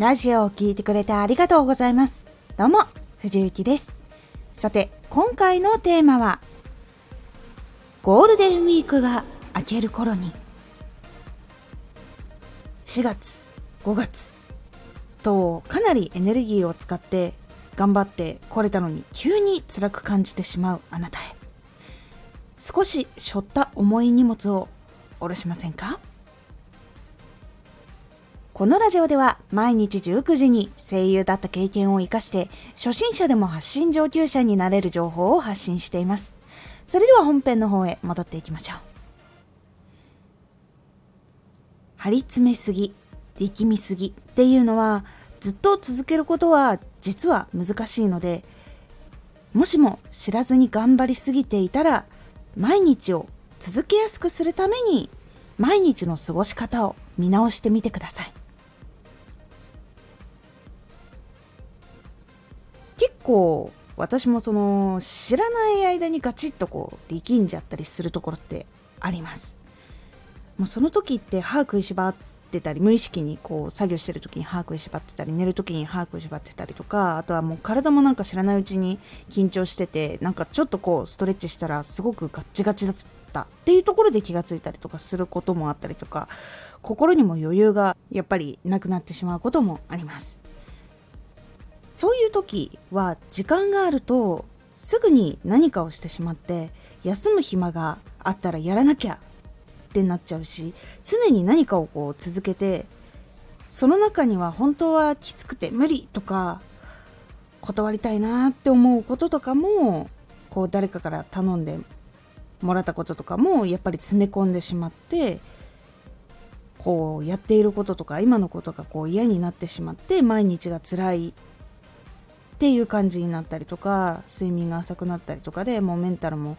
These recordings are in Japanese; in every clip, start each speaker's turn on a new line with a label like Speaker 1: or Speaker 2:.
Speaker 1: ラジオを聴いてくれてありがとうございます。どうも、藤幸です。さて、今回のテーマは、ゴールデンウィークが明ける頃に、4月、5月とかなりエネルギーを使って頑張ってこれたのに急に辛く感じてしまうあなたへ。少し背負った重い荷物を下ろしませんか？このラジオでは毎日19時に声優だった経験を活かして初心者でも発信上級者になれる情報を発信しています。それでは本編の方へ戻っていきましょう。張り詰めすぎ、力みすぎっていうのはずっと続けることは実は難しいのでもしも知らずに頑張りすぎていたら毎日を続けやすくするために毎日の過ごし方を見直してみてください。構私もその知らない間にガチッとこう力んじゃったりするところってあります。もうその時って歯食いしばってたり無意識にこう作業してる時に歯食いしばってたり寝る時に歯食いしばってたりとかあとはもう体もなんか知らないうちに緊張しててなんかちょっとこうストレッチしたらすごくガッチガチだったっていうところで気がついたりとかすることもあったりとか心にも余裕がやっぱりなくなってしまうこともあります。そういう時は時間があるとすぐに何かをしてしまって休む暇があったらやらなきゃってなっちゃうし常に何かをこう続けてその中には本当はきつくて無理とか断りたいなって思うこととかもこう誰かから頼んでもらったこととかもやっぱり詰め込んでしまってこうやっていることとか今のことがこう嫌になってしまって毎日が辛いっていう感じになったりとか睡眠が浅くなったりとかでもうメンタルも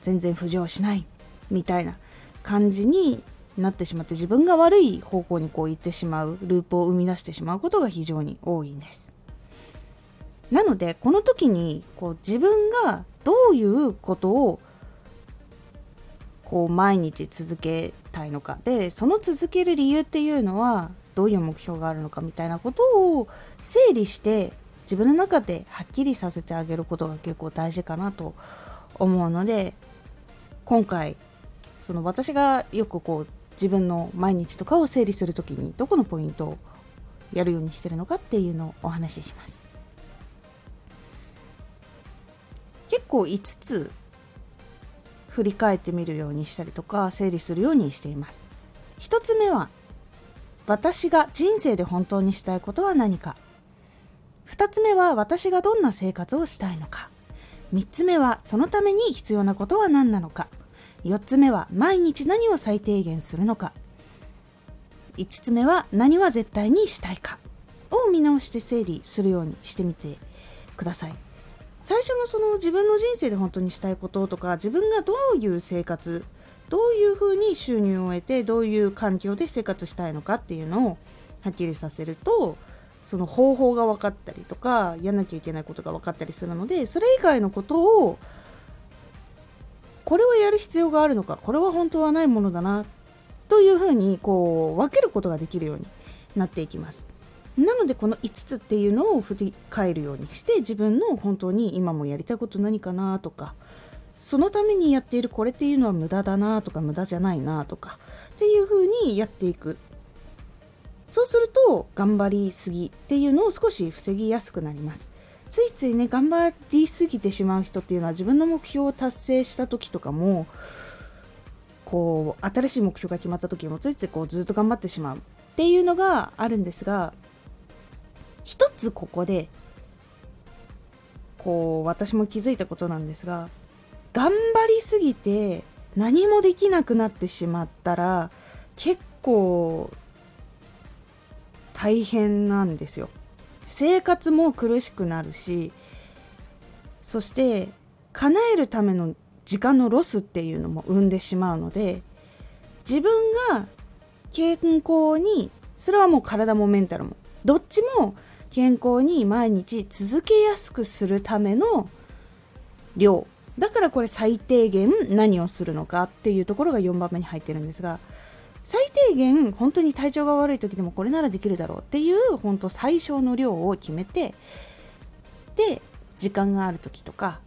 Speaker 1: 全然浮上しないみたいな感じになってしまって自分が悪い方向にこう行ってしまうループを生み出してしまうことが非常に多いんです。なのでこの時にこう自分がどういうことをこう毎日続けたいのか。でその続ける理由っていうのはどういう目標があるのかみたいなことを整理して自分の中ではっきりさせてあげることが結構大事かなと思うので今回その私がよくこう自分の毎日とかを整理する時にどこのポイントをやるようにしてるのかっていうのをお話しします。結構5つ振り返ってみるようにしたりとか整理するようにしています。1つ目は私が人生で本当にしたいことは何か。2つ目は私がどんな生活をしたいのか。3つ目はそのために必要なことは何なのか。4つ目は毎日何を最低限するのか。5つ目は何は絶対にしたいか。を見直して整理するようにしてみてください。最初のその自分の人生で本当にしたいこととか自分がどういう生活どういうふうに収入を得てどういう環境で生活したいのかっていうのをはっきりさせるとその方法が分かったりとかやんなきゃいけないことが分かったりするのでそれ以外のことをこれをやる必要があるのかこれは本当はないものだなというふうにこう分けることができるようになっていきます。なのでこの5つっていうのを振り返るようにして自分の本当に今もやりたいこと何かなとかそのためにやっているこれっていうのは無駄だなとか無駄じゃないなとかっていうふうにやっていく。そうすると頑張りすぎっていうのを少し防ぎやすくなります。ついついね頑張りすぎてしまう人っていうのは自分の目標を達成した時とかもこう新しい目標が決まった時もついついこうずっと頑張ってしまうっていうのがあるんですが一つここでこう私も気づいたことなんですが頑張りすぎて何もできなくなってしまったら結構大変なんですよ。生活も苦しくなるしそして叶えるための時間のロスっていうのも生んでしまうので自分が健康にそれはもう体もメンタルもどっちも健康に毎日続けやすくするための量だからこれ最低限何をするのかっていうところが4番目に入ってるんですが最低限本当に体調が悪い時でもこれならできるだろうっていう本当最小の量を決めてで時間がある時とか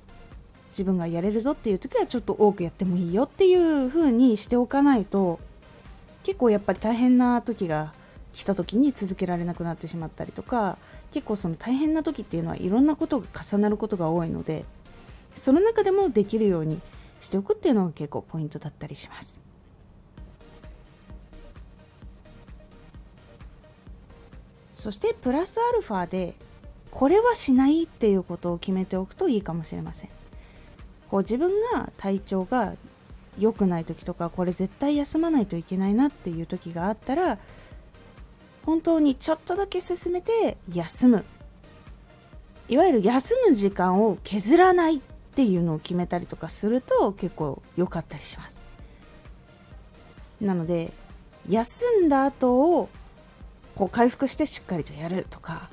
Speaker 1: 自分がやれるぞっていう時はちょっと多くやってもいいよっていう風にしておかないと結構やっぱり大変な時が来た時に続けられなくなってしまったりとか結構その大変な時っていうのはいろんなことが重なることが多いのでその中でもできるようにしておくっていうのが結構ポイントだったりします。そしてプラスアルファでこれはしないっていうことを決めておくといいかもしれません。こう自分が体調が良くない時とかこれ絶対休まないといけないなっていう時があったら本当にちょっとだけ進めて休むいわゆる休む時間を削らないっていうのを決めたりとかすると結構良かったりしますなので休んだ後をこう回復してしっかりとやるとか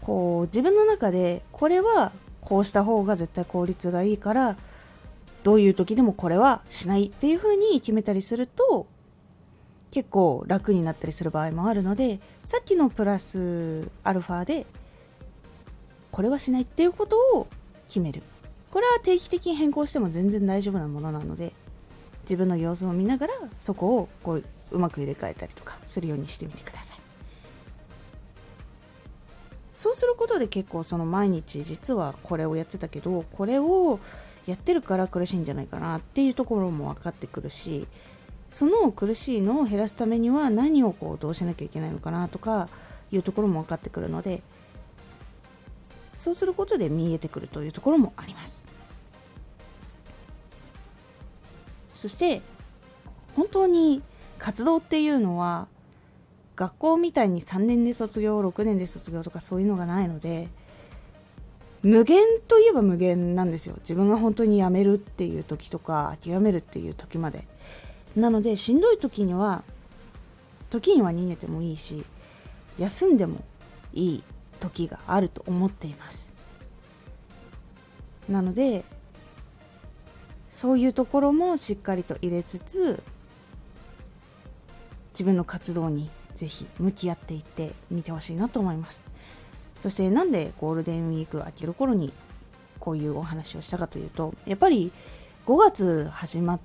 Speaker 1: こう自分の中でこれはこうした方が絶対効率がいいからどういう時でもこれはしないっていう風に決めたりすると結構楽になったりする場合もあるのでさっきのプラスアルファでこれはしないっていうことを決める。これは定期的に変更しても全然大丈夫なものなので自分の様子を見ながらそこをこううまく入れ替えたりとかするようにしてみてください。そうすることで結構その毎日実はこれをやってたけどこれをやってるから苦しいんじゃないかなっていうところも分かってくるしその苦しいのを減らすためには何をこうどうしなきゃいけないのかなとかいうところも分かってくるのでそうすることで見えてくるというところもあります。そして本当に活動っていうのは学校みたいに3年で卒業6年で卒業とかそういうのがないので無限といえば無限なんですよ。自分が本当に辞めるっていう時とか諦めるっていう時まで。なのでしんどい時には時には逃げてもいいし休んでもいい時があると思っています。なのでそういうところもしっかりと入れつつ自分の活動にぜひ向き合っていってみてほしいなと思います。そしてなんでゴールデンウィーク明ける頃にこういうお話をしたかというとやっぱり5月始まっ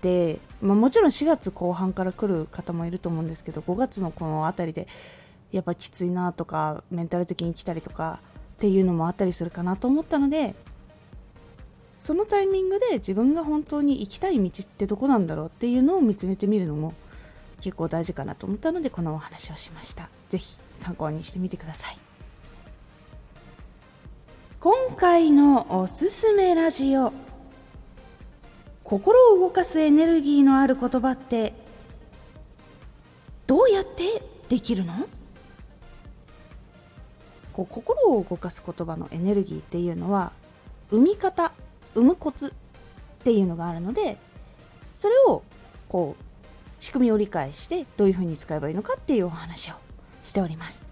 Speaker 1: て、まあ、もちろん4月後半から来る方もいると思うんですけど5月のこの辺りでやっぱきついなとかメンタル的に来たりとかっていうのもあったりするかなと思ったのでそのタイミングで自分が本当に行きたい道ってどこなんだろうっていうのを見つめてみるのも結構大事かなと思ったのでこのお話をしました。是非参考にしてみてください。今回のおすすめラジオ。心を動かすエネルギーのある言葉ってどうやってできるの？こう心を動かす言葉のエネルギーっていうのは生み方生むコツっていうのがあるのでそれをこう仕組みを理解してどういうふうに使えばいいのかっていうお話をしております。